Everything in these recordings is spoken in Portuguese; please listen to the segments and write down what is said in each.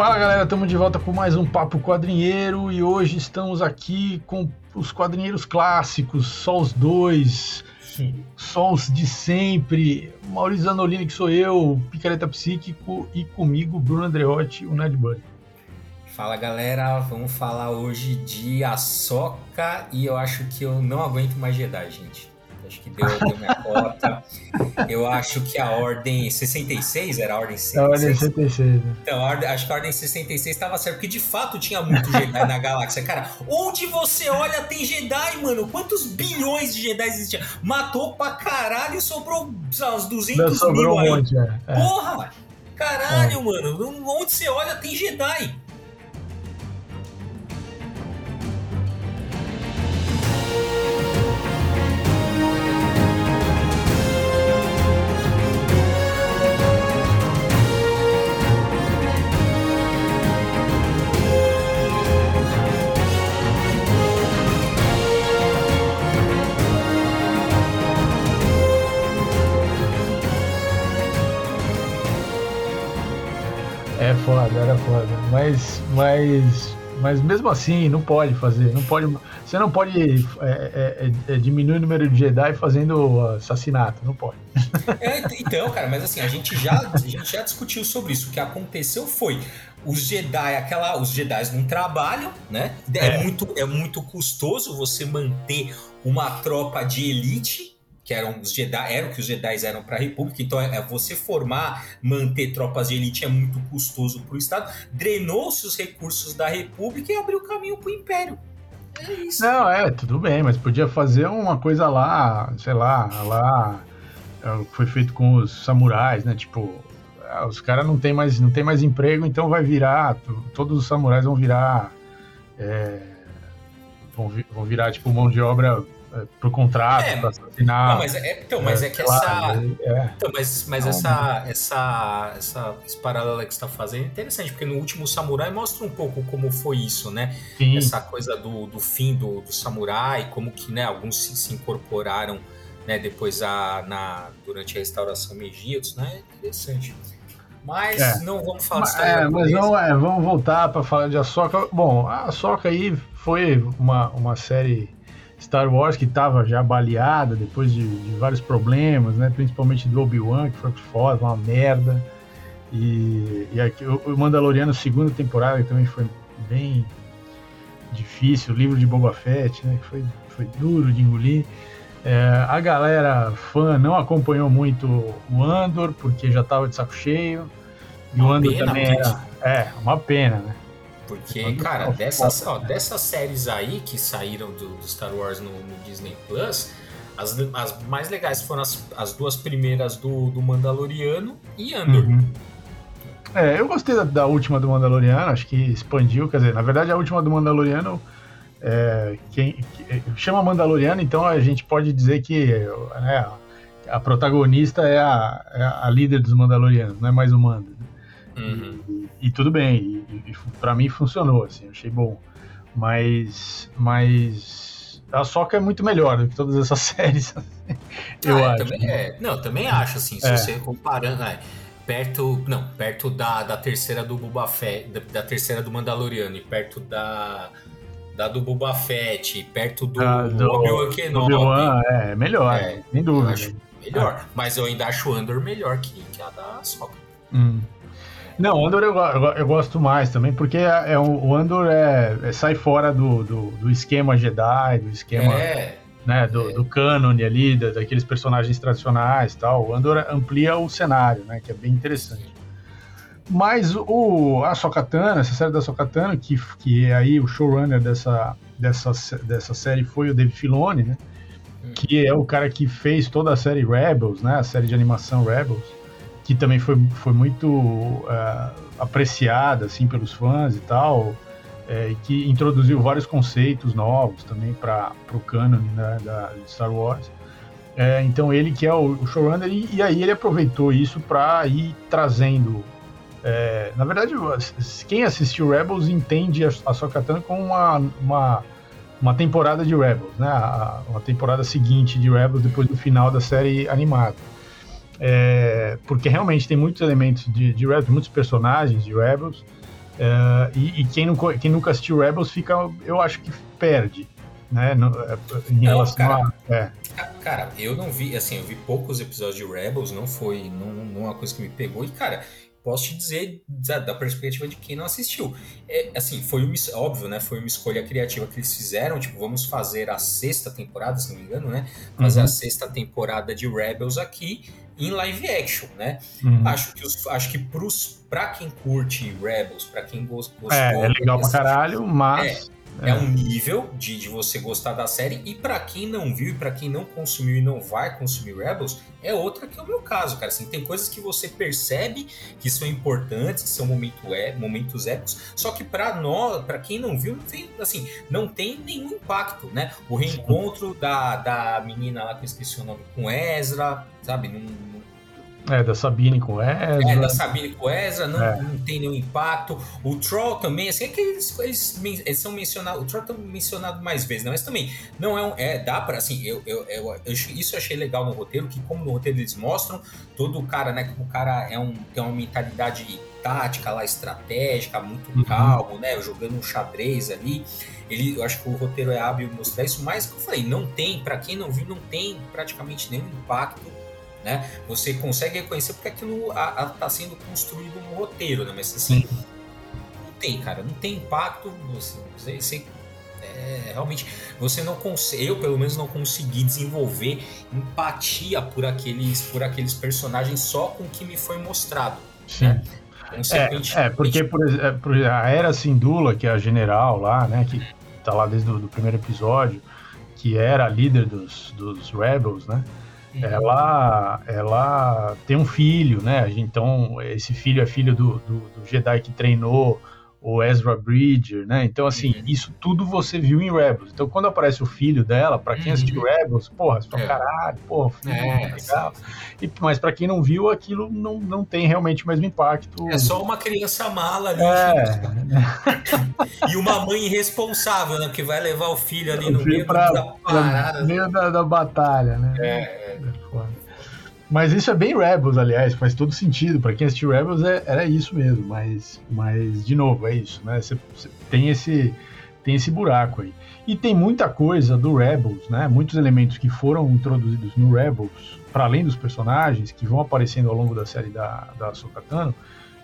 Fala galera, estamos de volta com mais um Papo Quadrinheiro e hoje estamos aqui com os quadrinheiros clássicos, só os dois, só os de sempre. Maurício Zanolini, que sou eu, Picareta Psíquico, e comigo Bruno Andreotti, o Ned Bunny. Fala galera, vamos falar hoje de Ahsoka e eu acho que eu não aguento mais Jedi, gente acho que deu, deu minha cota. Eu acho que a ordem 66 era a ordem 66. A ordem 66. Né? Então, ordem, acho que a ordem 66 estava certo, porque de fato tinha muito Jedi na galáxia. Cara, onde você olha tem Jedi, mano. Quantos bilhões de Jedi existiam? Matou pra caralho e sobrou uns 200 sobrou mil um aí. monte, é. é. Porra! Caralho, é. mano. Onde você olha tem Jedi. Mas, mas, mas mesmo assim, não pode fazer. Não pode, você não pode é, é, é, diminuir o número de Jedi fazendo assassinato. Não pode. É, então, cara, mas assim, a gente, já, a gente já discutiu sobre isso. O que aconteceu foi os Jedi, aquela, os Jedi não trabalham, né? É, é, muito, é muito custoso você manter uma tropa de elite que eram os Jedi, eram que os Jedi eram para a República, então é, é, você formar, manter tropas de elite é muito custoso para o Estado, drenou-se os recursos da República e abriu caminho para o Império. É isso. Não, é, tudo bem, mas podia fazer uma coisa lá, sei lá, lá é, foi feito com os samurais, né? Tipo, é, os caras não tem mais não tem mais emprego, então vai virar, todos os samurais vão virar é, vão, vão virar tipo mão de obra é, pro contrato, é, pra assinar. Não, mas é, então, mas é, é que essa. É. Então, mas mas essa, essa, essa, esse paralelo que você está fazendo é interessante, porque no último Samurai mostra um pouco como foi isso, né? Sim. Essa coisa do, do fim do, do samurai, como que né, alguns se, se incorporaram né, depois a, na, durante a restauração Meiji, né? É interessante. Mas é. não vamos falar de É, mas não é, vamos voltar para falar de Ahsoka. Bom, a Ahsoka aí foi uma, uma série Star Wars que estava já baleada depois de, de, vários problemas, né? Principalmente do Obi-Wan, que foi foda, uma merda. E, e aqui, o Mandaloriano, segunda temporada, que também foi bem difícil. O livro de Boba Fett, né? Que foi, foi duro de engolir. É, a galera fã não acompanhou muito o Andor, porque já estava de saco cheio. E uma o Andor pena, também era. É, uma pena, né? Porque, cara, dessas, ó, dessas séries aí que saíram do, do Star Wars no, no, Disney Plus, as, as mais legais foram as, as duas primeiras do, do Mandaloriano e Andor. Uhum. É, eu gostei da, da, última do Mandaloriano, acho que expandiu, quer dizer, na verdade a última do Mandaloriano é, quem, que, chama Mandaloriano, então a gente pode dizer que né, a protagonista é a, é a líder dos Mandalorianos, não é mais o Mando. Uhum. E, e, tudo bem, e, e para mim funcionou, assim, achei bom. Mas, mas a Soca é muito melhor do que todas essas séries, eu ah, acho. Também é. Não, também acho, assim, se é. você comparando, é, perto, não, perto da, da terceira do Boba Fett, da, da, terceira do Mandaloriano e perto da da do Boba Fett, perto do, ah, do Obi-Wan Kenobi. Obi é, melhor, é, sem dúvida. melhor, é. mas eu ainda acho o Andor melhor que, que a da Soca. Hum. Não, o Andor eu, eu, gosto mais também, porque é, é o Andor é, é, sai fora do, do, do, esquema Jedi, do esquema é, né, do, do cânone ali, da, daqueles personagens tradicionais tal. O Andor amplia o cenário, né, que é bem interessante. Mas o, a Sokatana, essa série da Sokatana, que, que é aí o showrunner dessa, dessa, dessa série foi o Dave Filoni, né? Hum. Que é o cara que fez toda a série Rebels, né? A série de animação Rebels que também foi, foi muito uh, apreciada assim pelos fãs e tal, é, que introduziu vários conceitos novos também para o canon né, da Star Wars. É, então ele que é o, o showrunner e, e, aí ele aproveitou isso para ir trazendo. É, na verdade, quem assistiu Rebels entende a, a Sokatana como uma, uma, uma temporada de Rebels, né? Uma temporada seguinte de Rebels depois do final da série animada. É, porque realmente tem muitos elementos de, de Rebels, muitos personagens de Rebels, Uh, e, e quem, não, quem nunca assistiu Rebels fica, eu acho que perde, né? No, é, em relação cara, a. É. Cara, eu não vi, assim, eu vi poucos episódios de Rebels, não foi não, não uma coisa que me pegou. E, cara, posso te dizer da, da, perspectiva de quem não assistiu. É, assim, foi uma, óbvio, né? Foi uma escolha criativa que eles fizeram. Tipo, vamos fazer a sexta temporada, se não me engano, né? Fazer uhum. a sexta temporada de Rebels aqui em live action, né? Uhum. Acho que os, acho que pros, pra quem curte Rebels, pra quem gostou. É, é legal pra caralho, mas. É, é, um nível de, de você gostar da série. E para quem não viu, e para quem não consumiu e não vai consumir Rebels, é outra que é o meu caso, cara. Assim, tem coisas que você percebe que são importantes, que são momento é, momentos épicos, só que para nós, para quem não viu, não tem, assim, não tem nenhum impacto, né? O reencontro da, da menina lá que eu esqueci o nome com Ezra, sabe? Não, é, da Sabine com Ezra. É, da Sabine com Ezra, não, é. não tem nenhum impacto. O Troll também, assim, é que eles, eles, eles são mencionados, o Troll tá mencionado mais vezes, né? Mas também, não é um, é, dá pra, assim, eu, eu, eu, eu, isso eu achei legal no roteiro, que como no roteiro eles mostram, todo o cara, né, como o cara é um, tem uma mentalidade tática lá, estratégica, muito uhum. calmo, né, jogando um xadrez ali, ele, eu acho que o roteiro é hábil mostrar isso, mas, como eu falei, não tem, para quem não viu, não tem praticamente nenhum impacto né? Você consegue reconhecer porque aquilo está sendo construído no roteiro, né? Mas assim, não tem, cara, não tem impacto. Você, você é, realmente você não consegue, eu pelo menos não consegui desenvolver empatia por aqueles, por aqueles personagens só com o que me foi mostrado. Sim. Né? É, é, porque por exemplo, é, a Era Sindula, que é a general lá, né, que tá lá desde o primeiro episódio, que era a líder dos, dos Rebels, né? Ela, ela tem um filho, né? Então, esse filho é filho do, do, do Jedi que treinou o Ezra Bridger, né? Então, assim, uhum. isso tudo você viu em Rebels. Então, quando aparece o filho dela, para quem uhum. assistiu Rebels, porra, você fala, é. caralho, porra, filho, é, legal. E, mas para quem não viu, aquilo não, não tem realmente o mesmo impacto. É só uma criança mala ali. É. e uma mãe irresponsável, né? Que vai levar o filho ali no meio pra, da parada. No meio da, da batalha, né? É. é. é mas isso é bem Rebels, aliás, faz todo sentido. para quem assistiu Rebels é, era isso mesmo, mas, mas de novo, é isso, né? Você, tem esse tem esse buraco aí. E tem muita coisa do Rebels, né? Muitos elementos que foram introduzidos no Rebels, para além dos personagens que vão aparecendo ao longo da série da da Sokatano,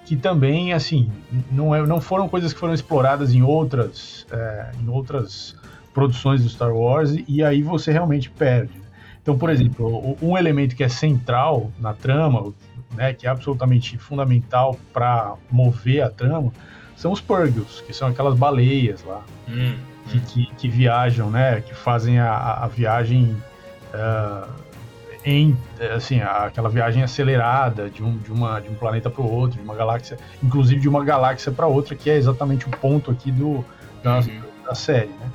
que também assim não, é, não foram coisas que foram exploradas em outras é, em outras produções do Star Wars e aí você realmente perde. Então, por exemplo, um elemento que é central na trama, né, que é absolutamente fundamental para mover a trama, são os Purgles, que são aquelas baleias lá, hum, que, hum. Que, que, viajam, né, que fazem a, a viagem uh, em, assim, aquela viagem acelerada de um, de uma, de um planeta para o outro, de uma galáxia, inclusive de uma galáxia para outra, que é exatamente o ponto aqui do, da, uhum. da série, né?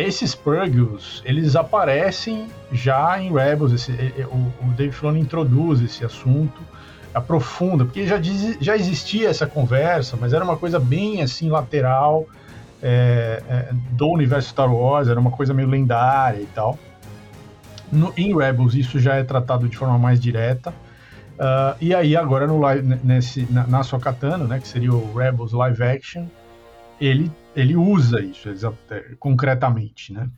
Esses Purgles, eles aparecem já em Rebels, esse, o, o Dave Filoni introduz esse assunto, aprofunda, porque já, diz, já existia essa conversa, mas era uma coisa bem assim lateral é, é, do universo Star Wars, era uma coisa meio lendária e tal. No, em Rebels isso já é tratado de forma mais direta. Uh, e aí agora no live, nesse, na, na Sokatano, né, que seria o Rebels Live Action, ele ele usa isso concretamente, né?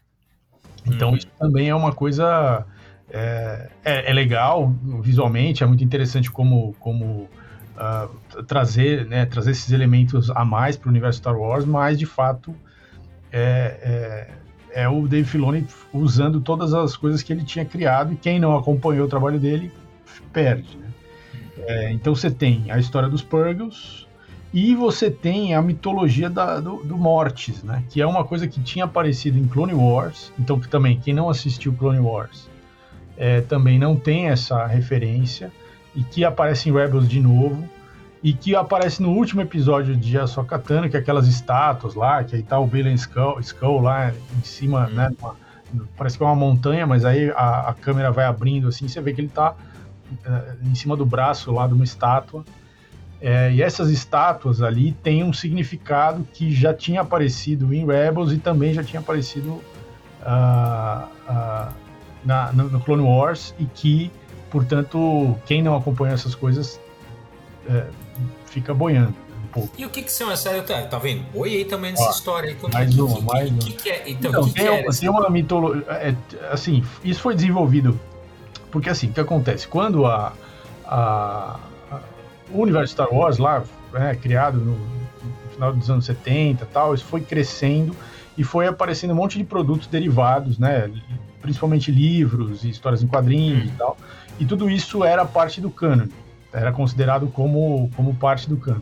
Então hum. isso também é uma coisa é, é, é, legal visualmente, é muito interessante como, como uh, trazer, né, trazer esses elementos a mais para o universo Star Wars, mas de fato é, é, é, o Dave Filoni usando todas as coisas que ele tinha criado e quem não acompanhou o trabalho dele perde. Né? Hum. É, então você tem a história dos Purgles, e você tem a mitologia da, do, do, Mortis, né? Que é uma coisa que tinha aparecido em Clone Wars. Então, que também, quem não assistiu Clone Wars é, também não tem essa referência. E que aparece em Rebels de novo. E que aparece no último episódio de Ahsoka Tano, que é aquelas estátuas lá, que aí tá o Balen Skull, Skull lá em cima, hum. né? Uma, parece que é uma montanha, mas aí a, a câmera vai abrindo assim, você vê que ele tá uh, em cima do braço lá de uma estátua. É, e essas estátuas ali têm um significado que já tinha aparecido em Rebels e também já tinha aparecido uh, uh, na, no, Clone Wars e que, portanto, quem não acompanha essas coisas é, fica boiando. pouco. E o que que são essas... Tá, tá vendo? Oi aí também nessa Ó, história aí. mais que, uma, que, mais que, uma. Que, que é? Então, então que tem, que é tem uma mitologia... É, assim, isso foi desenvolvido... Porque assim, o que acontece? Quando a, a o universo Star Wars lá, né, criado no, no final dos anos 70 tal, isso foi crescendo e foi aparecendo um monte de produtos derivados, né? Principalmente livros e histórias em quadrinhos e tal. E tudo isso era parte do canon, era considerado como, como parte do canon.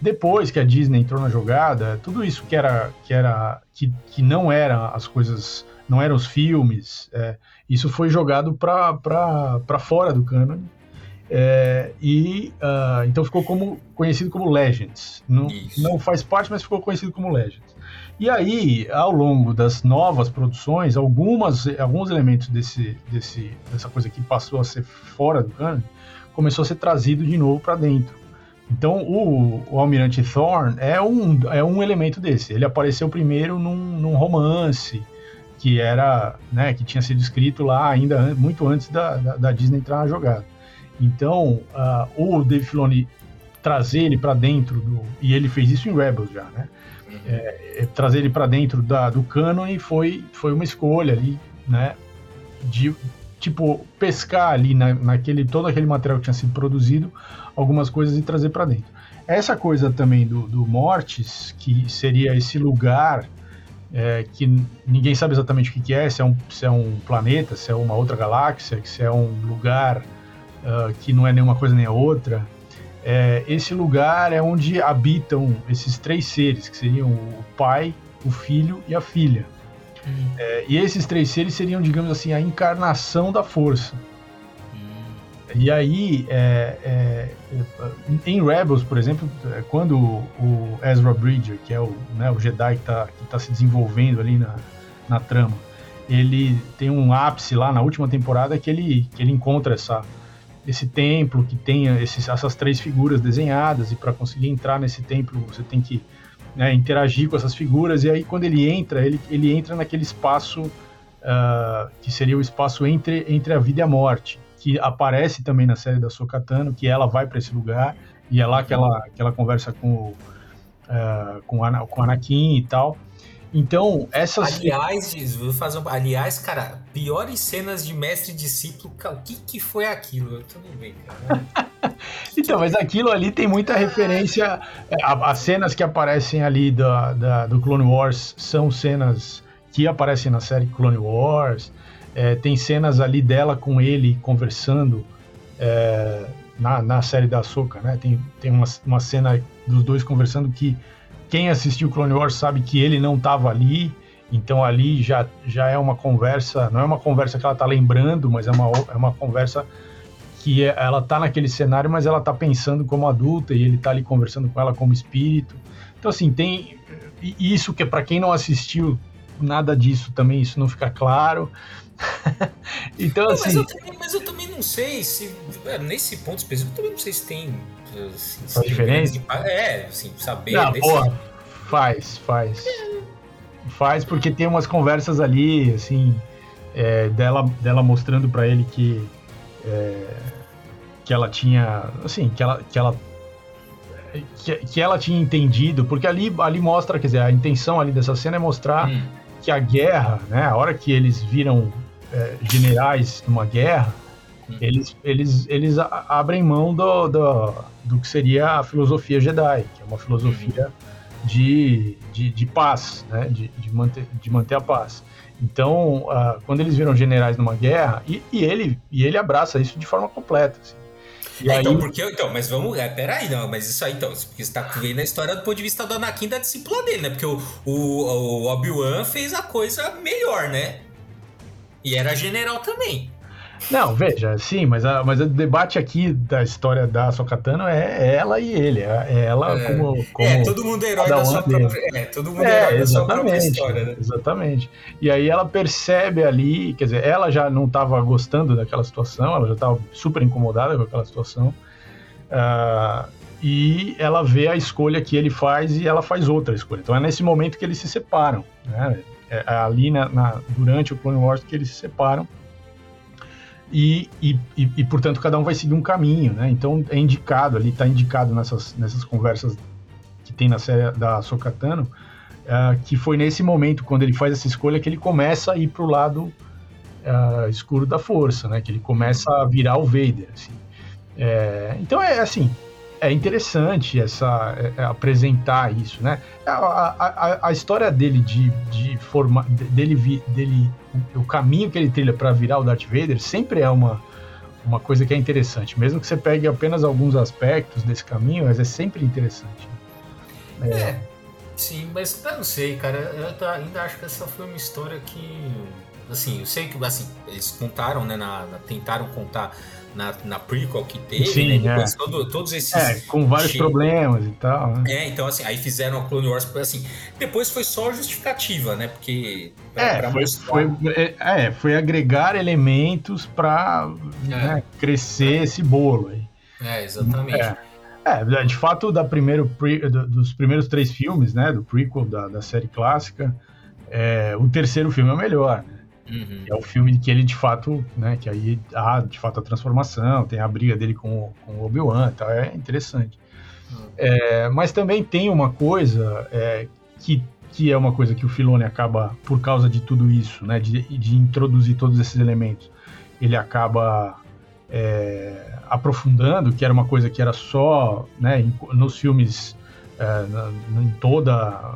Depois que a Disney entrou na jogada, tudo isso que era que era que, que não era as coisas, não eram os filmes, é, isso foi jogado para fora do canon. É, e uh, então ficou como conhecido como Legends. Não, não faz parte, mas ficou conhecido como Legends. E aí, ao longo das novas produções, algumas, alguns elementos desse, desse, dessa coisa que passou a ser fora do canon começou a ser trazido de novo para dentro. Então, o, o, Almirante Thorn é um, é um elemento desse. Ele apareceu primeiro num, num romance que era, né, que tinha sido escrito lá ainda muito antes da, da, da Disney entrar na jogada. Então, uh, o Dave Filoni trazer ele para dentro do e ele fez isso em Rebels já, né? é, é, trazer ele para dentro da, do canon foi, foi uma escolha ali, né? De, tipo, pescar ali na, naquele, todo aquele material que tinha sido produzido, algumas coisas e trazer para dentro. Essa coisa também do, do Mortis, que seria esse lugar é, que ninguém sabe exatamente o que, é, se é, um, se é um planeta, se é uma outra galáxia, se é um lugar uh, que não é nenhuma coisa nem a outra, é, esse lugar é onde habitam esses três seres, que seriam o pai, o filho e a filha. Hum. É, e esses três seres seriam, digamos assim, a encarnação da força. Hum. E aí, é, é, em Rebels, por exemplo, é, quando o Ezra Bridger, que é o, né, o Jedi que está tá se desenvolvendo ali na, na trama, ele tem um ápice lá na última temporada que ele, que ele encontra essa, esse templo que tenha esses, essas três figuras desenhadas e para conseguir entrar nesse templo você tem que né, interagir com essas figuras e aí quando ele entra ele, ele entra naquele espaço uh, que seria o espaço entre, entre a vida e a morte que aparece também na série da Sokatano que ela vai para esse lugar e é lá que ela, que ela conversa com uh, com, a, com Anakin e tal então, essas. Aliás, vou fazer um... Aliás, cara, piores cenas de mestre e discípulo, o que, que foi aquilo? Tudo bem, cara. então, mas aquilo ali tem muita referência. É, as cenas que aparecem ali da, da, do Clone Wars são cenas que aparecem na série Clone Wars. É, tem cenas ali dela com ele conversando é, na, na série da Soca, né? Tem, tem uma, uma cena dos dois conversando que quem assistiu Clone Wars sabe que ele não estava ali, então ali já, já é uma conversa, não é uma conversa que ela está lembrando, mas é uma, é uma conversa que é, ela está naquele cenário, mas ela está pensando como adulta e ele está ali conversando com ela como espírito. Então assim, tem isso que é para quem não assistiu nada disso também, isso não fica claro. então não, assim, mas eu, também, mas eu, também, não sei se é, nesse ponto específico, eu também não sei se tem faz diferença? É, assim, saber. Não, desse... porra, faz, faz. Faz porque tem umas conversas ali, assim, é, dela, dela mostrando para ele que. É, que ela tinha. Assim, que ela. Que ela que, que, ela tinha entendido, porque ali, ali mostra, quer dizer, a intenção ali dessa cena é mostrar hum. que a guerra, né, a hora que eles viram é, generais numa guerra. Eles, eles, eles abrem mão do, do, do que seria a filosofia Jedi, que é uma filosofia uhum. de, de, de, paz, né? de, de, manter, de manter a paz. Então, uh, quando eles viram generais numa guerra, e, e, ele, e ele abraça isso de forma completa. Assim. É, aí... Então, porque, então, mas vamos. É, peraí, não, mas isso aí, então, porque você tá vendo a história do ponto de vista do Anakin da discípula dele, né? Porque o, o, o Obi-Wan fez a coisa melhor, né? E era general também. Não, veja, sim, mas, a, mas o debate aqui da história da Sokatano é ela e ele. É, é ela é. Como, como. É, todo mundo é herói da sua própria. É, todo mundo é, herói da sua própria história, né? Exatamente. E aí ela percebe ali, quer dizer, ela já não estava gostando daquela situação, ela já estava super incomodada com aquela situação. Uh, e ela vê a escolha que ele faz e ela faz outra escolha. Então é nesse momento que eles se separam. Né? É ali na, na, durante o Clone Wars que eles se separam e, e, e, portanto cada um vai seguir um caminho, né? Então é indicado ali, está indicado nessas, nessas conversas que tem na série da Sokatano, uh, que foi nesse momento, quando ele faz essa escolha, que ele começa a ir pro lado uh, escuro da força, né? Que ele começa a virar o Vader, assim. É, então é assim, é interessante essa é, é apresentar isso, né? A, a, a, história dele de, de formar, dele, dele, o caminho que ele trilha para virar o Darth Vader sempre é uma uma coisa que é interessante, mesmo que você pegue apenas alguns aspectos desse caminho, mas é sempre interessante. É, é sim, mas eu não sei, cara, eu ainda acho que essa foi uma história que, assim, eu sei que assim eles contaram, né, na, na tentaram contar na, na prequel que teve, Sim, né? Depois, é. todo, todos esses. É, com vários problemas e tal. Né? É, então assim, aí fizeram a Clone Wars, assim. Depois foi só justificativa, né? Porque. Pra, é, pra foi, foi, é, é, foi agregar elementos para é. né, crescer esse bolo aí. É, exatamente. É. É, de fato, da primeiro pre, dos primeiros três filmes, né, do prequel da, da série clássica, é, o terceiro filme é o melhor, né? Uhum. É o filme que ele de fato, né? Que aí há de fato a transformação, tem a briga dele com, com o Obi-Wan e tal, é interessante. Uhum. É, mas também tem uma coisa é, que, que é uma coisa que o Filone acaba, por causa de tudo isso, né? De, de introduzir todos esses elementos, ele acaba é, aprofundando, que era uma coisa que era só né, em, nos filmes, é, na, em, toda,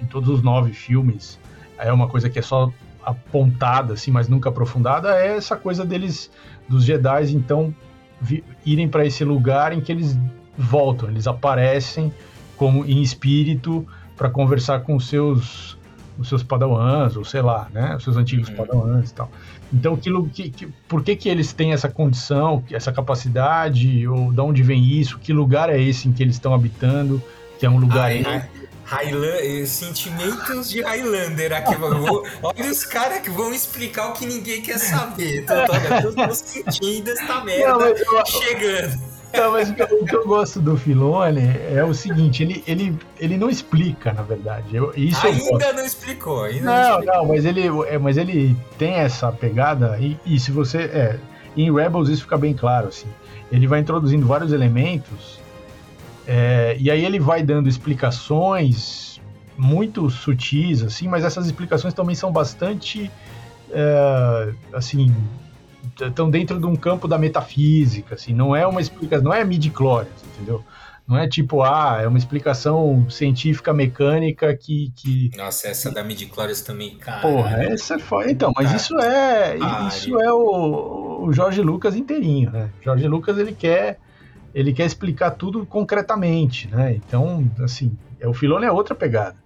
em todos os nove filmes, é uma coisa que é só apontada, assim, mas nunca aprofundada, é essa coisa deles, dos Jedi, então, vi, irem para esse lugar em que eles voltam, eles aparecem como em espírito para conversar com os seus os seus padawans, ou sei lá, né, os seus antigos uhum. padawans e tal. Então, aquilo que, que, por que que eles têm essa condição, essa capacidade, ou de onde vem isso, que lugar é esse em que eles estão habitando, que é um lugar... Ai, Highlander, sentimentos de Highlander aqui. Vou, olha os caras que vão explicar o que ninguém quer saber. Então, eu tô sentindo essa merda não, eu, chegando. Não, mas o que eu gosto do Filone é o seguinte, ele, ele, ele não explica, na verdade. Eu, isso ainda não explicou. Ainda não, não, explicou. não, mas ele, é, mas ele tem essa pegada e, e se você... É, em Rebels isso fica bem claro, assim. Ele vai introduzindo vários elementos é, e aí ele vai dando explicações muito sutis, assim, mas essas explicações também são bastante, é, assim, estão dentro de um campo da metafísica, assim, não é uma explicação, não é midi-chlorians, entendeu? Não é tipo, ah, é uma explicação científica mecânica que. que... Nossa, essa da midi também, cara. Porra, essa é foda. Então, mas cara, isso é. Isso é o, o Jorge Lucas inteirinho, né? Jorge Lucas ele quer ele quer explicar tudo concretamente, né? Então, assim, é, o Filone é outra pegada.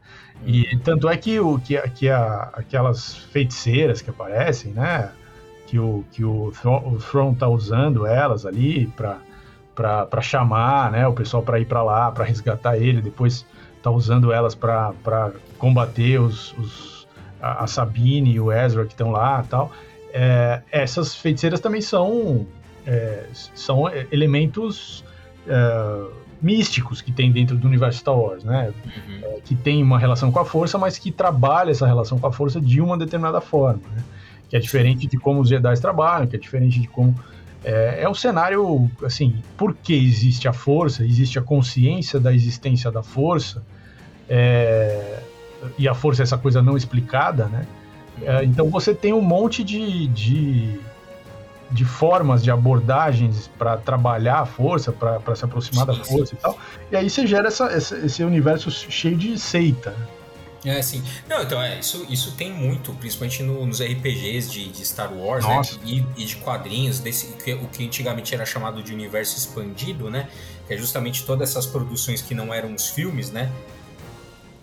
E tanto é que, o, que, que a, aquelas feiticeiras que aparecem, né? Que o, que o, o Throne tá usando elas ali para chamar né, o pessoal para ir para lá, para resgatar ele, depois tá usando elas para combater os, os, a Sabine e o Ezra que estão lá tal. É, essas feiticeiras também são é, são elementos é, místicos que tem dentro do universo Star Wars, né? Uhum. É, que tem uma relação com a força, mas que trabalha essa relação com a força de uma determinada forma, né? Que é diferente de como os Jedi trabalham, que é diferente de como é, é um cenário assim, por que existe a força? Existe a consciência da existência da força é, e a força é essa coisa não explicada, né? É, então você tem um monte de, de de formas de abordagens para trabalhar a força, para se aproximar sim, da força sim. e tal. E aí você gera essa, essa, esse universo cheio de seita. É, sim. Não, então, é, isso, isso tem muito, principalmente no, nos RPGs de, de Star Wars, né? E, e, de quadrinhos, desse, que, o que antigamente era chamado de universo expandido, né? Que é justamente todas essas produções que não eram os filmes, né?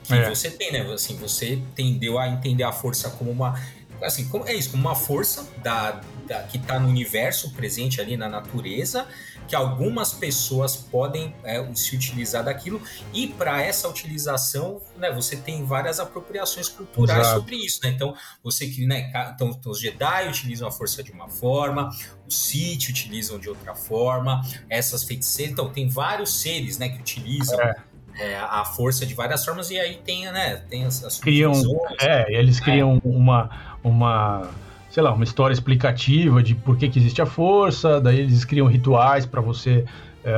Que é. você tem, né? Assim, você tendeu a entender a força como uma assim, como, é isso, como uma força da, da que está no universo presente ali na natureza, que algumas pessoas podem é, se utilizar daquilo e para essa utilização, né, você tem várias apropriações culturais Exato. sobre isso, né? Então, você que, né, então, então, os Jedi utilizam a força de uma forma, os Sith utilizam de outra forma, essas feiticeiras, então tem vários seres, né, que utilizam é é, a força de várias formas e aí tem, né, tem as, as criam, é, eles criam é. uma uma sei lá, uma história explicativa de por que, que existe a força, daí eles criam rituais para você é,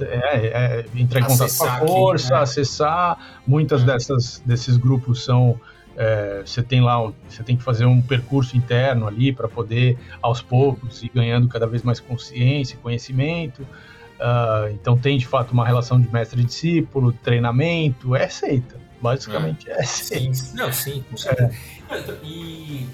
é, é, entrar em contato com a força, aqui, né? acessar. Muitas é. dessas desses grupos são é, você tem lá, você tem que fazer um percurso interno ali para poder aos poucos ir ganhando cada vez mais consciência, conhecimento. Uh, então tem de fato uma relação de mestre e discípulo, treinamento, é seita. Basicamente é, é seita. Sim, não, sim, com certeza. E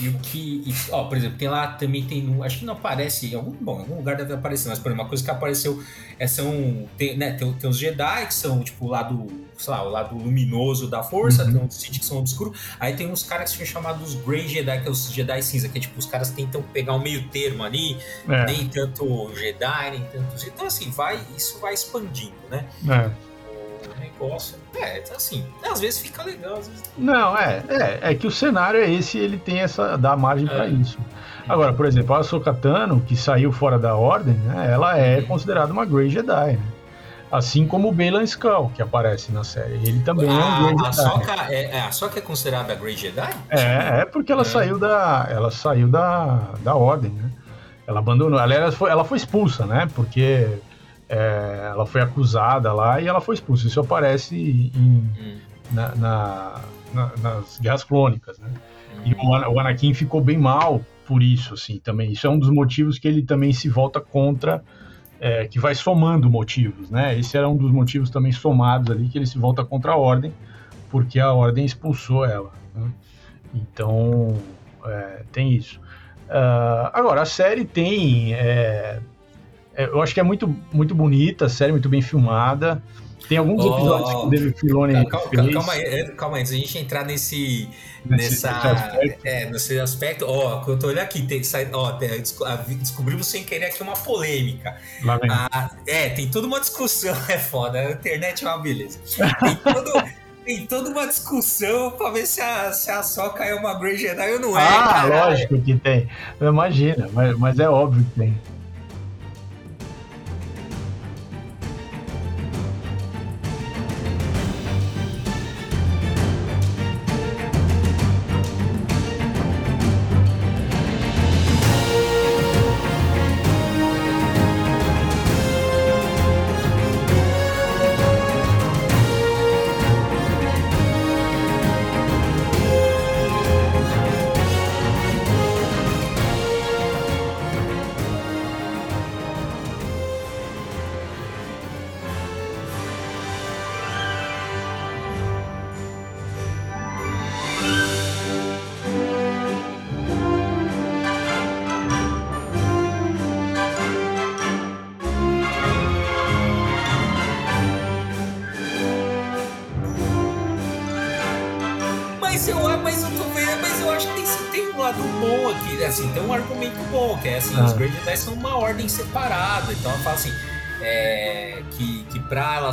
e o que. E, ó, por exemplo, tem lá também tem. Acho que não aparece. Em algum, bom, em algum lugar deve aparecer, mas por exemplo, uma coisa que apareceu é são. Tem, né, tem, tem os Jedi, que são tipo o lado. Sei lá, o lado luminoso da força, uhum. tem os Sith que são obscuros. Aí tem uns caras que são chamados Grey Jedi, que é os Jedi cinza, que é tipo, os caras tentam pegar um meio termo ali, é. nem tanto Jedi, nem tanto. Então, assim, vai, isso vai expandindo, né? É negócio. É, então, assim, às vezes fica legal, às vezes. Não, é, é, é que o cenário é esse ele tem essa. dá margem é. para isso. Agora, por exemplo, a Sokatano, que saiu fora da ordem, né, ela é uhum. considerada uma Grey Jedi, né? Assim como o Bailan Skull, que aparece na série. Ele também a, é um Grey a Jedi. É, é, a Soka é considerada Grey Jedi? É, é porque ela é. saiu da. Ela saiu da, da ordem, né? Ela abandonou. Ela, foi, ela foi expulsa, né? Porque é, ela foi acusada lá e ela foi expulsa. Isso aparece em, hum. na, na, na, nas Guerras Clônicas, né? Hum. E o, o, Anakin ficou bem mal por isso, assim, também. Isso é um dos motivos que ele também se volta contra, é, que vai somando motivos, né? Esse era um dos motivos também somados ali, que ele se volta contra a Ordem, porque a Ordem expulsou ela. Né? Então, é, tem isso. Uh, agora, a série tem é, eu acho que é muito, muito bonita, a série muito bem filmada. Tem alguns oh, episódios que o David Filoni calma, fez. Calma aí, calma aí, antes a gente entrar nesse, nesse nessa, aspecto. É, nesse aspecto, ó, quando eu olho aqui, tem, ó, tem, descobrimos sem querer aqui uma polêmica. Ah, é, tem toda uma discussão, é foda, a internet é uma beleza. Tem, todo, tem toda uma discussão pra ver se a, se a Soca é uma Grey Jedi ou não é. Ah, cara. lógico que tem. Imagina, mas, mas é óbvio que tem.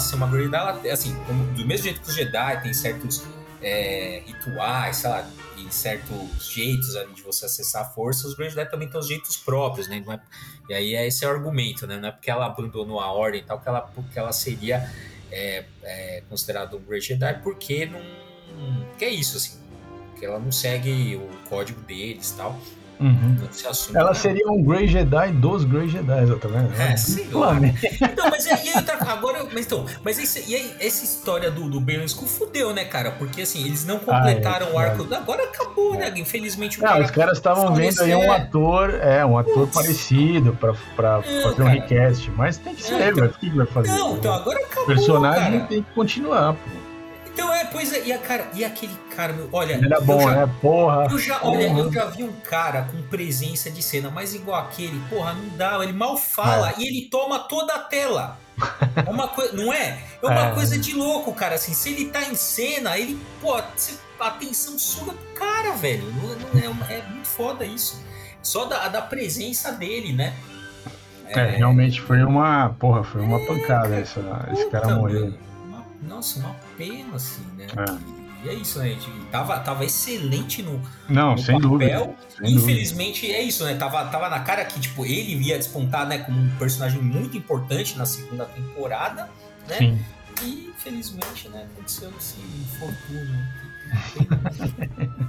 Que ser uma Grey ela, assim, como, do mesmo jeito que os Jedi tem certos é, rituais, sei lá, e certos jeitos ali de você acessar a força, os Grey Jedi também têm os jeitos próprios, né? É, e aí é esse o argumento, né? Não é porque ela abandonou a ordem e tal, que ela, porque ela seria é, é, considerada um Grey Jedi, porque não. que é isso, assim. Que ela não segue o código deles e tal. Uhum. Ela né? seria um Grey Jedi dos Grey Jedi, tá vendo? É, sim. Então, mas e aí, agora, mas então, mas esse, e aí, essa história do, do Ben School fudeu, né, cara? Porque assim, eles não completaram ah, é, o arco. É. Agora acabou, né? Infelizmente o não, cara. Os caras estavam vendo aí um ator, é, um ator Putz. parecido pra, pra é, fazer cara. um request, mas tem que ser, é, então, O que vai fazer? Não, então agora acabou. O personagem cara. tem que continuar, pô. Então é, pois é, e, a cara, e aquele cara, meu, olha. Ele era bom, já, né? Porra. Eu já, porra. olha, eu já vi um cara com presença de cena, mas igual aquele, porra, não dá, ele mal fala é. e ele toma toda a tela. É uma coisa, não é? É uma é. coisa de louco, cara. Assim, se ele tá em cena, ele, pô, a atenção suga pro cara, velho. Não, não é, é, muito foda isso. Só da, da presença dele, né? É, é realmente foi uma, porra, foi uma pancada cara, essa, esse cara morreu nossa, uma pena, assim, né? É. E é isso, né? Gente, tava, tava excelente no, Não, no sem papel. Dúvida, sem Infelizmente dúvida. é isso, né? Tava, tava na cara que, tipo, ele ia despontar, né, como um personagem muito importante na segunda temporada, né? Sim. E infelizmente, né, aconteceu esse infortúnio.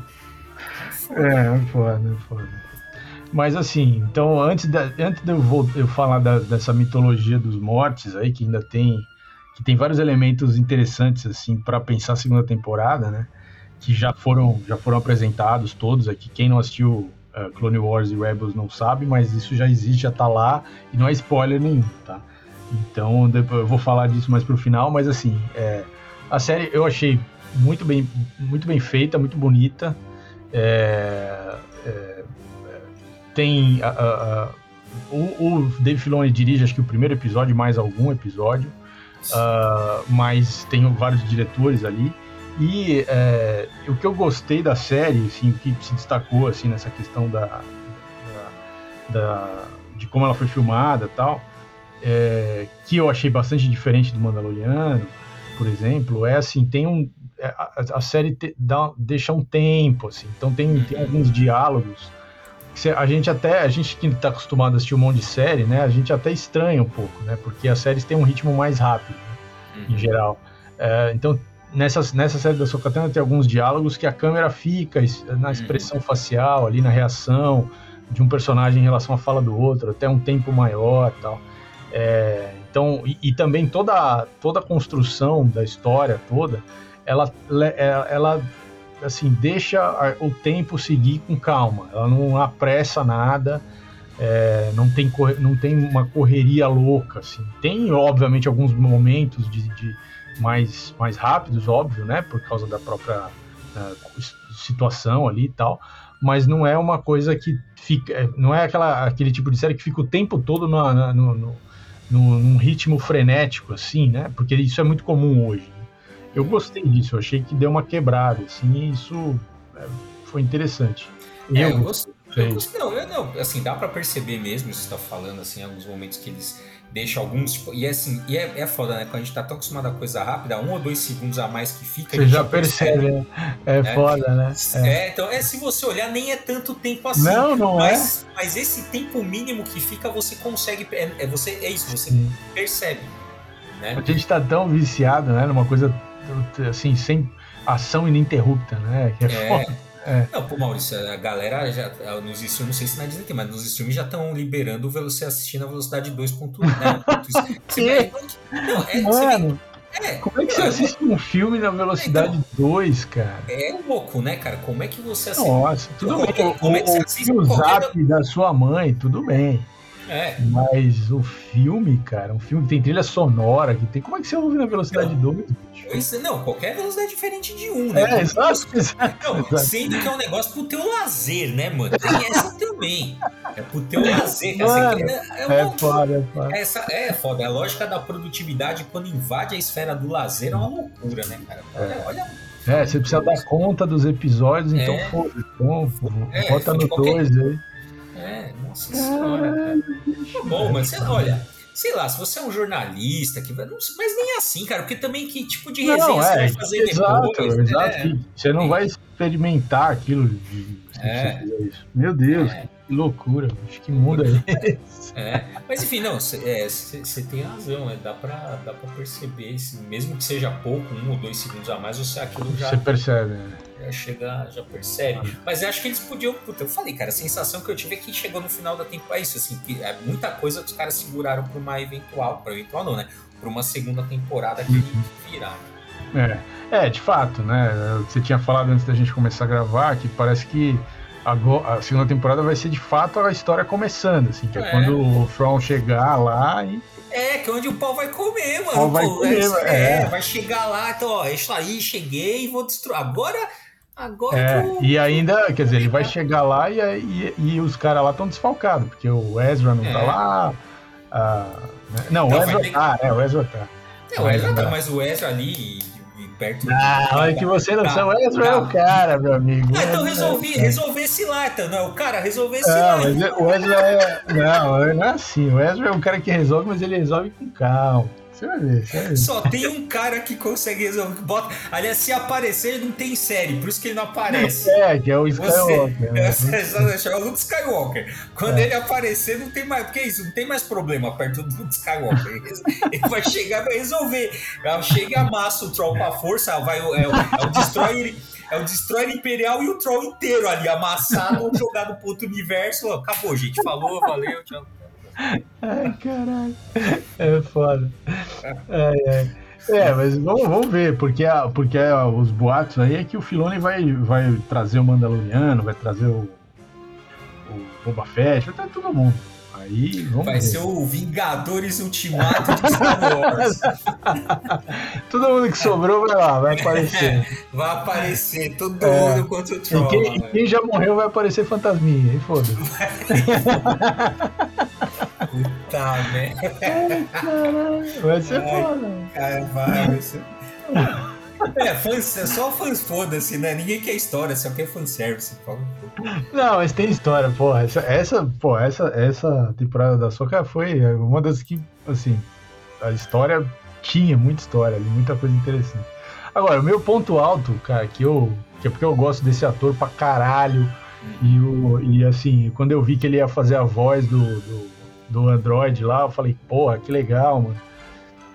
É, foda, foda. Mas assim, então antes, de, antes de eu, vou, eu falar da, dessa mitologia dos mortes aí, que ainda tem que tem vários elementos interessantes assim para pensar a segunda temporada, né? Que já foram já foram apresentados todos aqui. Quem não assistiu uh, Clone Wars e Rebels não sabe, mas isso já existe, já tá lá e não é spoiler nenhum, tá? Então eu vou falar disso mais pro final, mas assim, é, a série eu achei muito bem muito bem feita, muito bonita. É, é, tem a, a, a, o, o Dave Filoni dirige acho que o primeiro episódio mais algum episódio uh, mas tem vários diretores ali. E é, o que eu gostei da série, assim, o que se destacou assim, nessa questão da, da, da de como ela foi filmada tal, é, que eu achei bastante diferente do Mandaloriano, por exemplo, é assim, tem um. É, a, a série te, dá, deixa um tempo, assim, então tem, tem alguns diálogos a gente até, a gente que está acostumado a assistir um monte de série, né, a gente até estranha um pouco, né, porque as séries têm um ritmo mais rápido, né, uhum. em geral. É, então, nessas, nessa série da Sokatana tem alguns diálogos que a câmera fica na uhum. expressão uhum. facial, ali na reação de um personagem em relação à fala do outro, até um tempo maior tal. É, então, e, e, também toda, toda a construção da história toda, ela, ela, ela assim, deixa o tempo seguir com calma. Ela não apressa nada, é, não, tem, não tem uma correria louca, assim. Tem, obviamente, alguns momentos de, de mais, mais rápidos, óbvio, né? Por causa da própria uh, situação ali e tal. Mas não é uma coisa que fica. É, não é aquela, aquele tipo de série que fica o tempo todo no, no, no, num ritmo frenético, assim, né? Porque isso é muito comum hoje eu gostei disso, eu achei que deu uma quebrada, assim, e isso é, foi interessante. É, eu, eu gostei. Eu gostei, não, eu, não, assim, dá para perceber mesmo, isso está falando, assim, em alguns momentos que eles deixam alguns, tipo, e é assim, e é, é foda, né, quando a gente tá tão acostumado a coisa rápida, um ou dois segundos a mais que fica... Você já percebe, percebe né? é, é foda, né? É. é. então, é, se você olhar, nem é tanto tempo assim. Não, não mas, é. Mas esse tempo mínimo que fica, você consegue, é, é você, é isso, você Sim. percebe, né? A gente tá tão viciado, né, numa coisa assim, sem ação ininterrupta, né? Que é, é. Foda. É. Não, pô, Maurício, a galera já. Nos streams, não sei se na Disney tem, mas nos streams já estão liberando você assistir na velocidade 2.1. Né? não, é, Mano, é, como é que você assiste um filme na velocidade então, 2, cara? É louco, né, cara? Como é que você assiste? Nossa, tudo bem. Como, como é que você assiste o zap da sua mãe, tudo bem. É. Mas o filme, cara, um filme que tem trilha sonora, que tem. Como é que você ouve na velocidade 2? Pois, não, qualquer velocidade é diferente de um, né? É, exato, exato, não. Sendo que é um negócio pro teu lazer, né, mano? Tem essa também. É pro teu lazer. Mano, assim, é, é, é foda, é foda. Essa, é foda. A lógica da produtividade, quando invade a esfera do lazer, é uma loucura, né, cara? Olha, é. olha. É, você precisa dar conta dos episódios, então é. foda. Então, é, bota no 2 qualquer... aí. É, nossa senhora, cara. Bom, mas você, olha, sei lá, se você é um jornalista, que mas nem assim, cara, porque também que tipo de resenha não, é, você vai fazer exato, depois? Exato, né? Você não vai experimentar aquilo de, é. Meu Deus, é. Que loucura, acho que mundo é esse? É, mas enfim, não, você é, tem razão, é, dá, pra, dá pra perceber, mesmo que seja pouco, um ou dois segundos a mais, você aquilo já. Você percebe, né? Já chega, já percebe. Mas eu acho que eles podiam. Puta, eu falei, cara, a sensação que eu tive é que chegou no final da temporada. É isso, assim, que é muita coisa que os caras seguraram pra uma eventual. Pra eventual não, né? Pra uma segunda temporada que uhum. virar. É, é, de fato, né? Você tinha falado antes da gente começar a gravar que parece que a, a, segunda temporada vai ser de fato a história começando, assim, que é, é quando o From chegar lá e. É, que é onde o pau vai comer, mano. O pau vai comer, é, é, vai chegar lá, então, ó, isso aí, cheguei, vou destruir. Agora. Agora. É, e ainda, quer dizer, ele vai chegar lá e, e, e os caras lá estão desfalcados, porque o Ezra não tá é. tá lá. A, né? Não, o Ezra tá, é, o Ezra tá. É, o Ezra tá, mas o Ezra ali perto. Ah, olha que você não são Ezra é o cara, meu amigo. Ah, então resolvi, resolvesse lá, então, não é o cara, resolvesse não, lá. Mas o Ezra é. Não, não é assim. O Ezra é um cara que resolve, mas ele resolve com calma. Você vai ver, você vai ver. Só tem um cara que consegue resolver. Bota... Aliás, se aparecer, ele não tem série, por isso que ele não aparece. É, que é o Skywalker. Você... Né? É, é o Luke Skywalker. Quando é. ele aparecer, não tem mais. Porque é isso, não tem mais problema perto do Luke Skywalker. Ele vai chegar e vai resolver. Chega e amassa o Troll com a força, vai, é, o, é o Destroyer. É o Destroyer Imperial e o Troll inteiro ali, amassado, jogado pro outro universo. Acabou, gente. Falou, valeu, tchau. Ai, caralho. É foda. Ai, ai. É, mas vamos, vamos ver, porque, a, porque a, os boatos aí é que o Filoni vai, vai trazer o Mandaloriano, vai trazer o, o Boba Fett, vai trazer todo mundo. Aí, vamos vai ver. ser o Vingadores Ultimato de Star Wars. todo mundo que sobrou vai lá, vai aparecer. vai aparecer, todo é. mundo contra o Troll. E quem, e quem já morreu vai aparecer fantasminha, aí foda-se. Puta merda. Caralho, vai ser Ai, foda. Cara, vai, vai ser. É, fãs, é só fãs foda-se, né? Ninguém quer história, só quer fanservice. Não, mas tem história, porra. Essa, essa, porra, essa, essa temporada da Soca foi uma das que, assim, a história tinha muita história ali, muita coisa interessante. Agora, o meu ponto alto, cara, que eu. Que é porque eu gosto desse ator pra caralho. E, o, e assim, quando eu vi que ele ia fazer a voz do, do do Android lá, eu falei, porra, que legal, mano.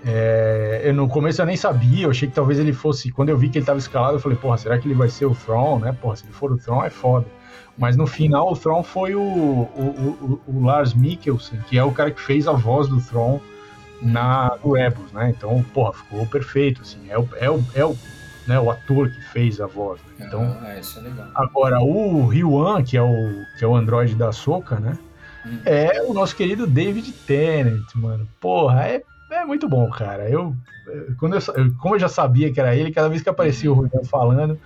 É, eu, no começo eu nem sabia, eu achei que talvez ele fosse. Quando eu vi que ele tava escalado, eu falei, porra, será que ele vai ser o Throne, né? Porra, se ele for o Throne é foda. Mas no final o Throne foi o, o, o, o Lars Mikkelsen, que é o cara que fez a voz do Throne na do Rebels, né? Então, porra, ficou perfeito, assim. É o, é o, é o, né, o ator que fez a voz. Né? Então, ah, isso é legal. Agora, o Ryuan, que é o, que é o androide da Soca, né? É o nosso querido David Tennant, mano. Porra, é, é muito bom, cara. Eu, quando eu, como eu já sabia que era ele, cada vez que aparecia o Rogério falando,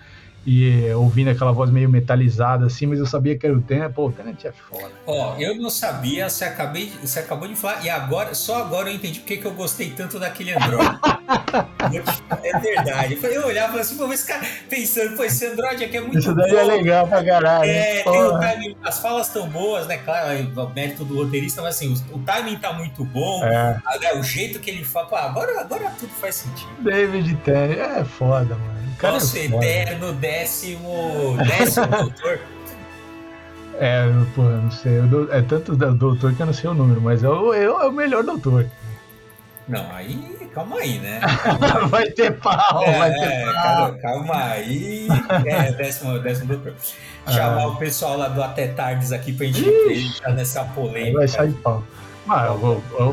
e ouvindo aquela voz meio metalizada assim, mas eu sabia que era o Tenet, pô, o Tenet é foda. Ó, eu não sabia, você, acabei, você acabou de falar, e agora, só agora eu entendi porque que eu gostei tanto daquele Android. é verdade. Eu olhava assim, pô, esse cara pensando, pô, esse Android aqui é muito Isso daí é legal pra caralho. É, tem o timing, as falas tão boas, né? Claro, é o mérito do roteirista, mas assim, o, o timing tá muito bom, é. né, o jeito que ele fala, pô, agora, agora tudo faz sentido. David Tennant, é foda, mano. Nosso é eterno décimo, décimo doutor. É, pô, não sei. É tanto doutor que eu não sei o número, mas é o, é o melhor doutor. Não, aí, calma aí, né? vai ter pau, é, vai ter pau. Calma, calma aí. É, décimo, décimo doutor. Chamar ah. o pessoal lá do Até Tardes aqui pra gente entrar nessa polêmica. Vai sair pau. Ah,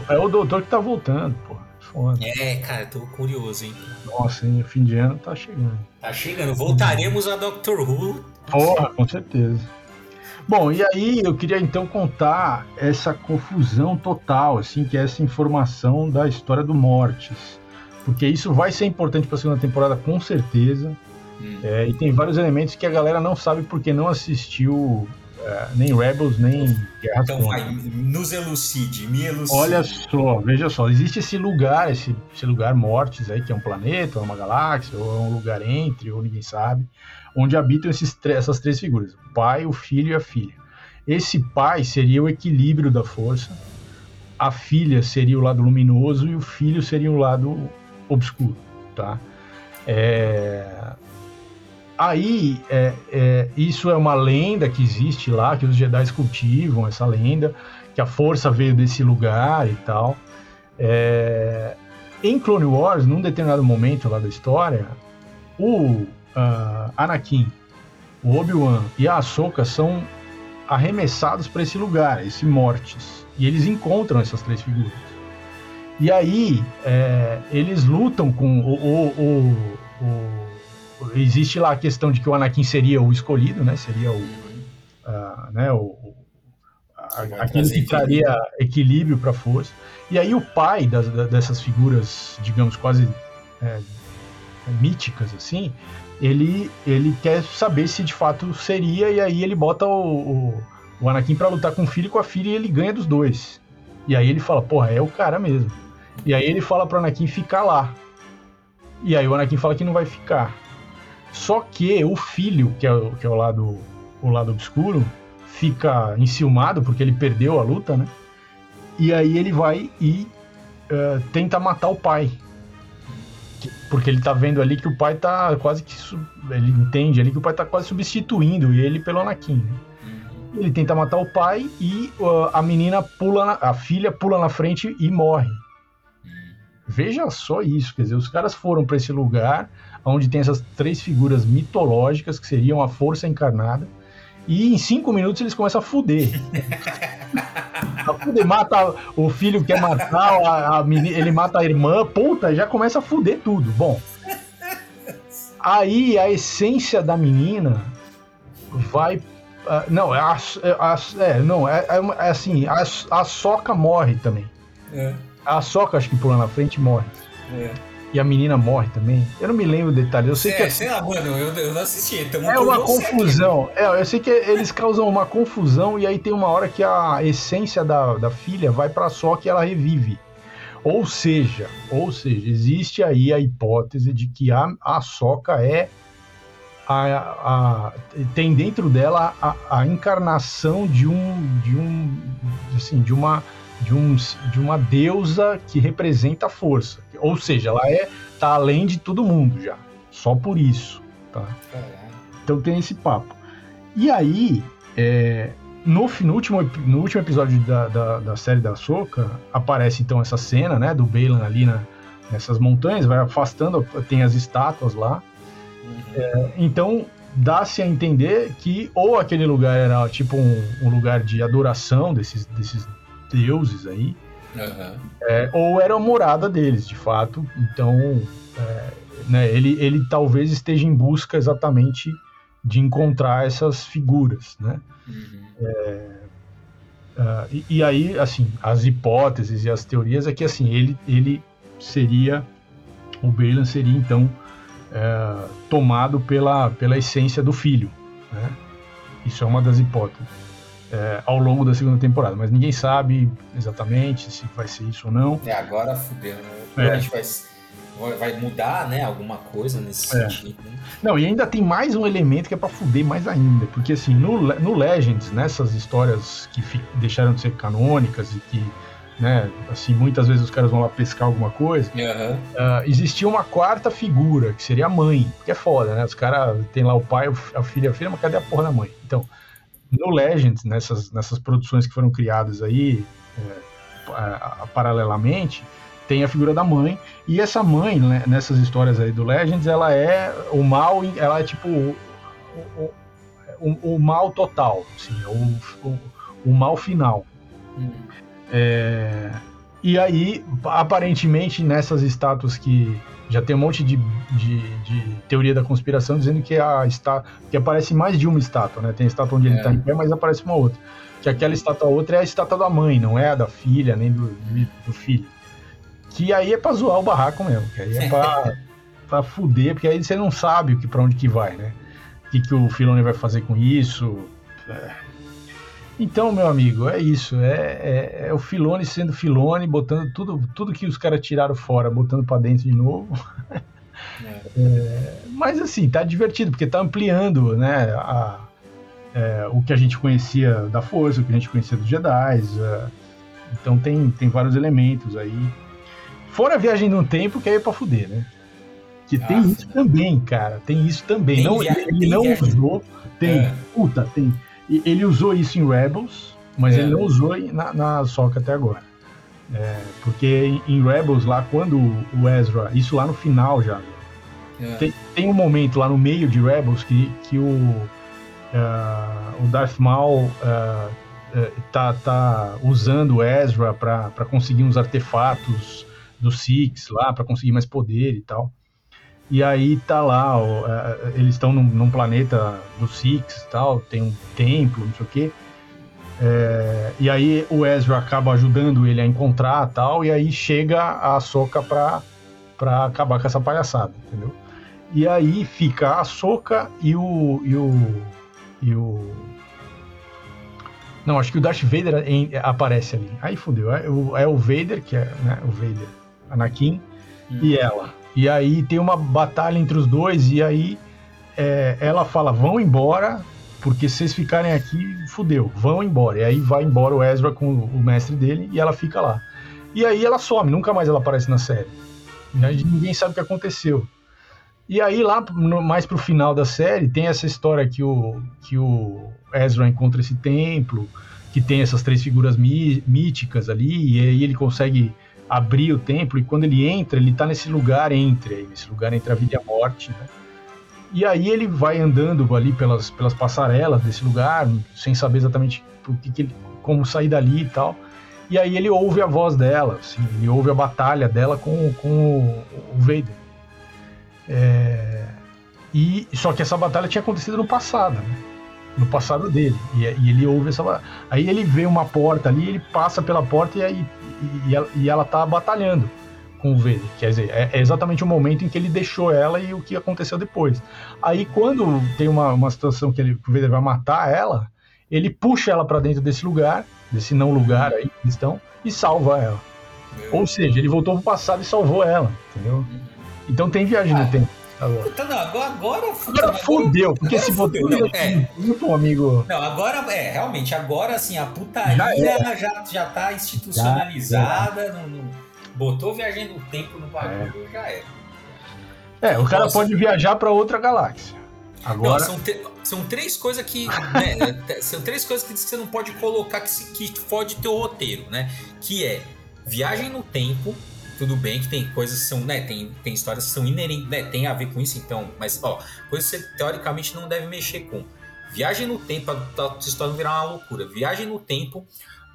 é, é o doutor que tá voltando, pô. Foda. É, cara, tô curioso, hein? Nossa, hein, fim de ano tá chegando. Tá chegando. Voltaremos a Doctor Who. Porra, com certeza. Bom, e aí eu queria então contar essa confusão total, assim, que é essa informação da história do Mortis. Porque isso vai ser importante para a segunda temporada, com certeza. Hum. É, e tem vários elementos que a galera não sabe porque não assistiu é, nem Rebels, nem Guerra Então vai, nos elucide, me elucide. Olha só, veja só, existe esse lugar, esse, esse lugar Mortis aí, que é um planeta, ou uma galáxia, ou é um lugar entre, ou ninguém sabe, onde habitam esses, essas três figuras, o pai, o filho e a filha. Esse pai seria o equilíbrio da força, a filha seria o lado luminoso e o filho seria o lado obscuro, tá? É, Aí, é, é, isso é uma lenda que existe lá, que os Jedi cultivam essa lenda, que a força veio desse lugar e tal. É, em Clone Wars, num determinado momento lá da história, o uh, Anakin, o Obi-Wan e a Ahsoka são arremessados para esse lugar, esse Mortis. E eles encontram essas três figuras. E aí, é, eles lutam com o, o, o, o existe lá a questão de que o Anakin seria o escolhido, né? Seria o, uh, né? O, a, aquele que traria equilíbrio para a força. E aí o pai das, dessas figuras, digamos quase é, míticas assim, ele ele quer saber se de fato seria e aí ele bota o, o, o Anakin para lutar com o filho e com a filha e ele ganha dos dois. E aí ele fala, porra, é o cara mesmo. E aí ele fala para Anakin ficar lá. E aí o Anakin fala que não vai ficar. Só que o filho, que é, que é o, lado, o lado obscuro, fica enciumado porque ele perdeu a luta, né? E aí ele vai e uh, tenta matar o pai. Porque ele tá vendo ali que o pai tá quase que. Ele entende ali que o pai tá quase substituindo ele pelo Anakin. Né? Uhum. Ele tenta matar o pai e uh, a menina pula, na, a filha pula na frente e morre. Uhum. Veja só isso, quer dizer, os caras foram para esse lugar onde tem essas três figuras mitológicas que seriam a força encarnada e em cinco minutos eles começam a fuder. a fuder, mata o filho quer matar, a, a menina, ele mata a irmã, puta, já começa a fuder tudo. Bom, aí a essência da menina vai. Uh, não, é, a, a, é, não, é, é, é assim, a, a soca morre também. É. A soca, acho que pula na frente, morre. É e a menina morre também. Eu não me lembro detalhes. Eu sei é, que. Sei lá, mano, eu, eu não assisti. Então é uma confusão. É, eu sei que eles causam uma confusão e aí tem uma hora que a essência da, da filha vai para só que ela revive. Ou seja, ou seja, existe aí a hipótese de que a, a Soca é a, a, tem dentro dela a, a encarnação de um de um assim de uma de, um, de uma deusa que representa a força. Ou seja, ela é tá além de todo mundo já. Só por isso. Tá? Então tem esse papo. E aí, é, no, no, último, no último episódio da, da, da, série da Soca, aparece então essa cena né, do Balan ali na, nessas montanhas, vai afastando, tem as estátuas lá. É, então dá-se a entender que ou aquele lugar era tipo um, um lugar de adoração desses, desses deuses aí, uhum. é, ou era a morada deles, de fato. Então, é, né, ele, ele talvez esteja em busca exatamente de encontrar essas figuras, né? Uhum. É, uh, e, e, aí, assim, as hipóteses e as teorias é que, assim, ele, ele seria, o Balan seria, então, é, tomado pela, pela essência do filho, né? Isso é uma das hipóteses é, ao longo da segunda temporada, mas ninguém sabe exatamente se vai ser isso ou não. É, agora fudeu, né? É. A gente vai, vai mudar, né, alguma coisa nesse é. sentido. Né? Não, e ainda tem mais um elemento que é para fuder mais ainda, porque assim, no, no Legends, nessas histórias que deixaram de ser canônicas e que né? Assim, muitas vezes os caras vão lá pescar alguma coisa. Uhum. Uh, existia uma quarta figura, que seria a mãe, que é foda, né? Os caras tem lá o pai, a filha, a filha, mas cadê a porra da mãe? Então, no Legends, nessas, nessas produções que foram criadas aí, é, paralelamente, tem a figura da mãe, e essa mãe, né, nessas histórias aí do Legends, ela é o mal, ela é tipo o, o, o, o mal total, assim, é o, o, o mal final. Hum. É, e aí, aparentemente, nessas estátuas que já tem um monte de, de, de, teoria da conspiração dizendo que a está que aparece mais de uma estátua, né? Tem a estátua onde é. ele está em pé, mas aparece uma outra. Que aquela estátua outra é a estátua da mãe, não é a da filha, nem do, do filho. Que aí é pra zoar o barraco mesmo, que aí é pra, pra fuder, porque aí você não sabe o que, pra onde que vai, né? O que, que o Filone vai fazer com isso. É. Então, meu amigo, é isso. É, é, é, o Filone sendo Filone, botando tudo, tudo que os caras tiraram fora, botando para dentro de novo. É. É, mas assim, tá divertido, porque tá ampliando né, a, é, o que a gente conhecia da Força, o que a gente conhecia dos Jedi. É, então tem, tem vários elementos aí. Fora a viagem no tempo, que aí é pra fuder, né? Que ah, tem isso também, cara. Tem isso também. Tem não, ele não viagem. usou. Tem. Puta, tem ele usou isso em Rebels, mas é. ele não usou na, na Soca até agora. É, porque em, Rebels, lá, quando o Ezra, isso lá no final já, é. tem, tem, um momento lá no meio de Rebels que, que o, uh, o Darth Maul uh, tá, tá usando o Ezra para conseguir uns artefatos do Six lá, para conseguir mais poder e tal. E aí tá lá, ó, é, eles estão num, num, planeta do Six tal, tem um templo, não sei o quê. É, e aí o Ezra acaba ajudando ele a encontrar tal, e aí chega a Soca pra, pra acabar com essa palhaçada, entendeu? E aí fica a Soca e o. E o, e o não, acho que o Darth Vader em, aparece ali. Aí fudeu. É o, é o Vader, que é né, o Vader, Anakin, hum. e ela. E aí tem uma batalha entre os dois, e aí é, ela fala: vão embora, porque se vocês ficarem aqui, fudeu, vão embora. E aí vai embora o Ezra com o mestre dele e ela fica lá. E aí ela some, nunca mais ela aparece na série. Ninguém sabe o que aconteceu. E aí, lá no, mais pro final da série, tem essa história que o, que o Ezra encontra esse templo, que tem essas três figuras mí, míticas ali, e aí ele consegue abrir o templo, e quando ele entra, ele tá nesse lugar entre, nesse lugar entre a vida e a morte, né? E aí ele vai andando ali pelas, pelas passarelas desse lugar, sem saber exatamente o que, que ele, como sair dali e tal. E aí ele ouve a voz dela, assim, ele ouve a batalha dela com, com o, o Vader. É, e só que essa batalha tinha acontecido no passado, né? No passado dele. E, e, ele ouve essa. Aí ele vê uma porta ali, ele passa pela porta e, aí, e, e, ela, e ela tá batalhando com o Vader. Quer dizer, é, é, exatamente o momento em que ele deixou ela e o que aconteceu depois. Aí quando tem uma, uma situação que, ele, que o Vader vai matar ela, ele puxa ela para dentro desse lugar, desse não lugar aí que estão, e salva ela. Ou seja, ele voltou pro passado e salvou ela, entendeu? Então tem viagem ah, no tempo. Agora. Puta, não, agora, agora, agora fudeu, porque agora se botou não, é. amigo. Não, agora é, realmente, agora assim, a putaria já, já, já tá institucionalizada, já, botou viagem no tempo no bagulho, é. já era. É, o cara pode viajar para outra galáxia. Agora... Não, são, são três coisas que. Né, são três coisas que você não pode colocar que, se, que fode teu roteiro, né? Que é viagem no tempo, tudo bem que tem coisas que são, né, tem, tem histórias que são inerentes, né, tem a ver com isso, então, mas, ó, coisas que você teoricamente não deve mexer com. Viagem no tempo, a tua história virar uma loucura. Viagem no tempo,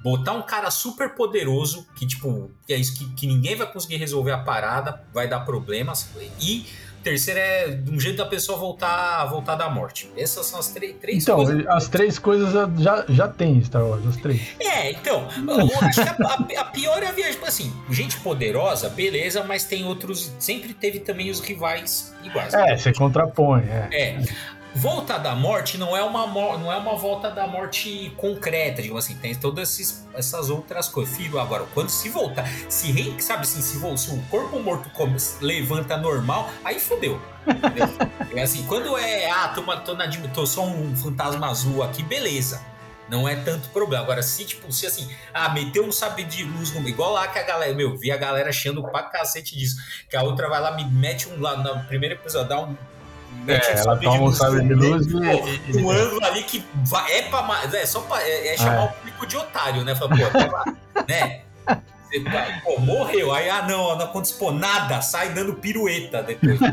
botar um cara super poderoso, que, tipo, que é isso que, que ninguém vai conseguir resolver a parada, vai dar problemas, e terceiro é um jeito da pessoa voltar, voltar da morte. Essas são as três, então, coisas. Então, as três coisas já, já tem Star Wars, as três. É, então, eu acho que a, a, pior é a viagem. Tipo assim, gente poderosa, beleza, mas tem outros. Sempre teve também os rivais iguais. É, você contrapõe. É. é. Volta da morte não é uma, não é uma volta da morte concreta, digo assim, tem todas esses, essas outras coisas. Filho, agora, quando se voltar, se rei, sabe assim, se, se o corpo morto come, levanta normal, aí fodeu. é assim, quando é, ah, tô, tô, na, tô só um fantasma azul aqui, beleza. Não é tanto problema. Agora, se, tipo, se assim, ah, meteu um sabre de luz no igual lá que a galera, meu, vi a galera achando pra cacete disso. Que a outra vai lá, me mete um lá no primeiro episódio, dá um é, ela toma um sabre de luz e... Um ângulo ali que é pra... É só pra... É, é chamar é. o público de otário, né? Fala, pô, tá né? Você, pô, morreu. Aí, ah, não, não aconteceu nada. Sai dando pirueta depois.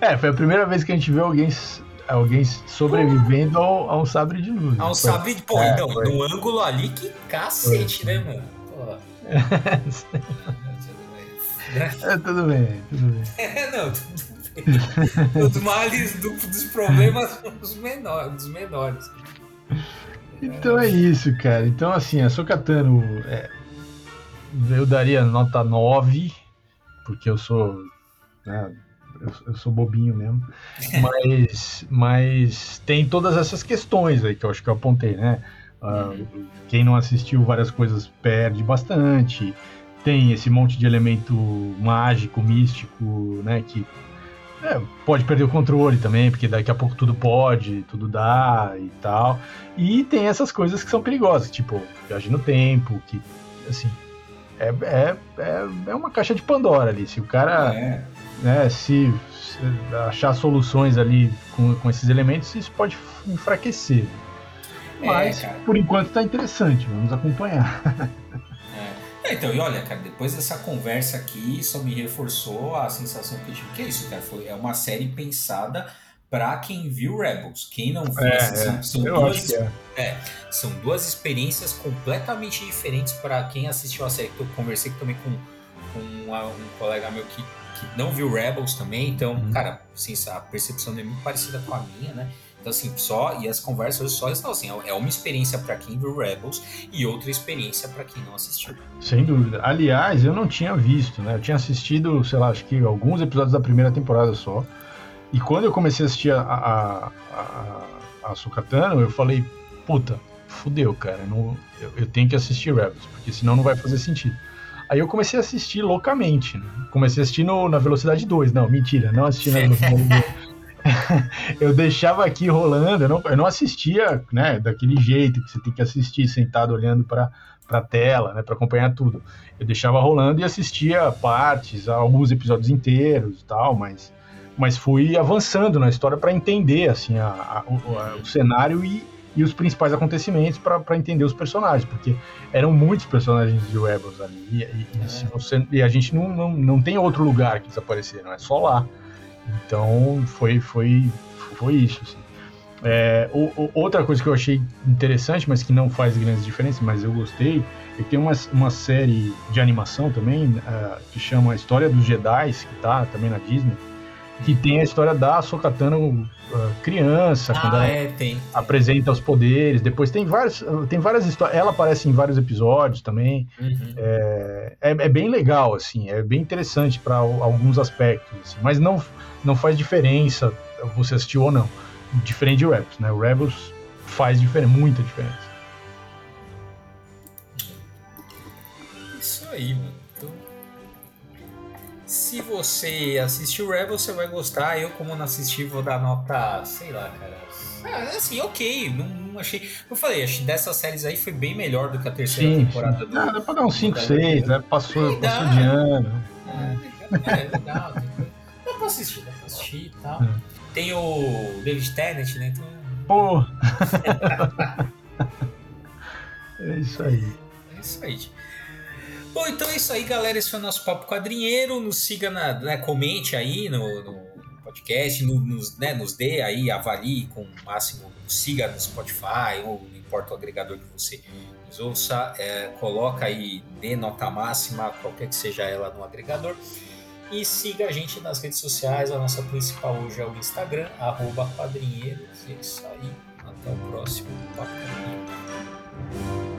é, foi a primeira vez que a gente viu alguém alguém sobrevivendo ao, ao sabre de luz. Ao sabre de. Pô, é, então, no ângulo ali, que cacete, foi. né, mano? Pô. É, tudo bem, tudo bem. É, não, tudo bem. Os males do, dos problemas são os menores, dos menores. Então é isso, cara. Então, assim, a Sokatano, é, eu daria nota 9, porque eu sou. Né, eu, eu, sou bobinho mesmo. Mas, mas tem todas essas questões aí que eu acho que eu apontei, né? Uh, quem não assistiu várias coisas perde bastante tem esse monte de elemento mágico, místico, né? Que é, pode perder o controle também, porque daqui a pouco tudo pode, tudo dá e tal. E tem essas coisas que são perigosas, tipo viagem no tempo, que assim é, é, é, é uma caixa de Pandora ali. Se o cara é. né, se, se, achar soluções ali com, com esses elementos, isso pode enfraquecer. É, Mas por enquanto tá interessante, vamos acompanhar. É, então, e olha, cara, depois dessa conversa aqui, só me reforçou a sensação que eu tive. Que é isso, cara? Foi, é uma série pensada para quem viu Rebels. Quem não viu, é, são, é. são duas, é. é. são duas experiências completamente diferentes para quem assistiu a série. Eu conversei também com, com um colega meu que, que não viu Rebels também, então, uhum. cara, assim, a percepção é muito parecida com a minha, né? Então, assim, só. E as conversas só estão assim. É uma experiência para quem viu Rebels e outra experiência para quem não assistiu. Sem dúvida. Aliás, eu não tinha visto, né? Eu tinha assistido, sei lá, acho que alguns episódios da primeira temporada só. E quando eu comecei a assistir a, a, a, a Sukatano, eu falei, puta, fudeu, cara. Não, eu, eu, tenho que assistir Rebels, porque senão não vai fazer sentido. Aí eu comecei a assistir loucamente, né? Comecei a assistir no, na velocidade 2. Não, mentira, não assisti na velocidade 2. eu deixava aqui rolando, eu não, eu não assistia, né, daquele jeito que você tem que assistir sentado olhando para a tela, né, para acompanhar tudo. Eu deixava rolando e assistia partes, alguns episódios inteiros e tal, mas, mas fui avançando na história para entender assim a, a, o, a, o, cenário e, e os principais acontecimentos para entender os personagens, porque eram muitos personagens de Rebels ali e, e, é. você, e a gente não, não, não tem outro lugar que desapareceram, é só lá. Então foi, foi, foi isso. Assim. É, o, o, outra coisa que eu achei interessante, mas que não faz grandes diferenças, mas eu gostei, é que tem uma, uma série de animação também, uh, que chama História dos Jedi, que tá também na Disney, que tem a história da Sokatana uh, criança, ah, quando ela é, tem, apresenta os poderes. Depois tem vários, tem várias histórias. Ela aparece em vários episódios também. Uhum. É, é, é, bem legal, assim, é bem interessante para alguns aspectos, assim, mas não não faz diferença você assistir ou não. Diferente de Rebels, né? O Rebels faz diferença, muita diferença. Isso aí, mano. Então, se você assistiu Rebels, você vai gostar. Eu, como não assisti, vou dar nota, sei lá, cara. Ah, assim, ok. Não, não achei. Eu falei, acho dessas séries aí foi bem melhor do que a terceira sim, temporada sim. do. Ah, dá pra dar uns 5, 6, né? Passou, é, passou de ano. É, é legal pra assistir, dá pra assistir e tal. Tem o David Tennant, né? Então... Pô! é isso aí. É isso aí. Bom, então é isso aí, galera. Esse foi o nosso Papo Quadrinheiro. Nos siga, na, né, comente aí no, no podcast, no, nos, né, nos dê aí, avalie com o máximo, siga no Spotify ou não importa o agregador que você nos ouça, é, coloca aí, dê nota máxima, qualquer que seja ela no agregador. E siga a gente nas redes sociais. A nossa principal hoje é o Instagram, arroba quadrinheiros. E é isso aí. Até o próximo Papo Quadrinheiro.